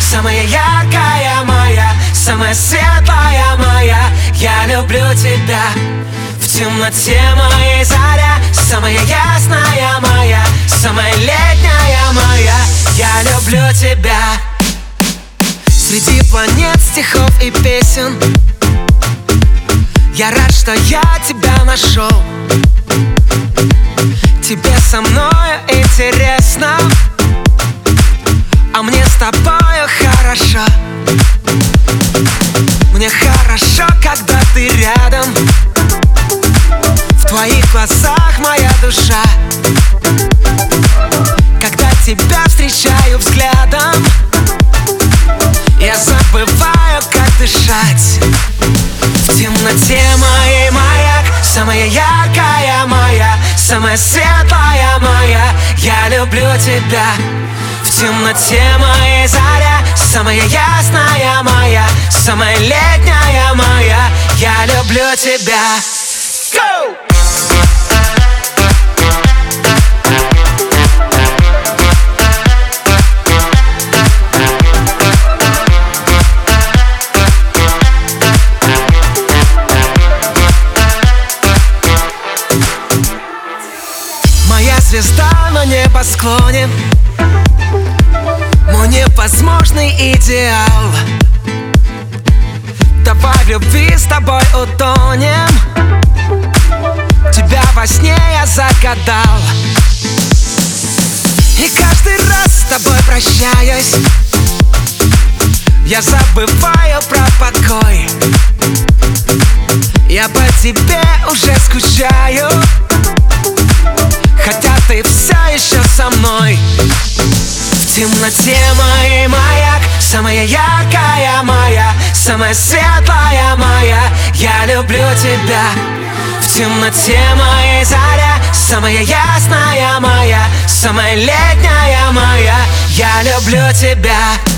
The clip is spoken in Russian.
Самая яркая моя, самая светлая моя. Я люблю тебя. В темноте моей заря Самая ясная моя, самая летняя моя. Я люблю тебя. Среди планет, стихов и песен. Я рад, что я тебя нашел. Тебе со мной интересно глазах моя душа. Когда тебя встречаю взглядом Я забываю, как дышать. В темноте моей маяк Самая яркая моя Самая светлая моя. Я люблю тебя. В темноте моей заря Самая ясная моя Самая летняя моя. Я люблю тебя. Go! Звезда на небосклоне Мой невозможный идеал. Давай в любви с тобой утонем. Тебя во сне я загадал. И каждый раз с тобой прощаюсь. Я забываю про покой. Я по тебе уже скучаю темноте моей маяк. Самая яркая моя Самая светлая моя. Я люблю тебя. В темноте моей заря Самая ясная моя Самая летняя моя. Я люблю тебя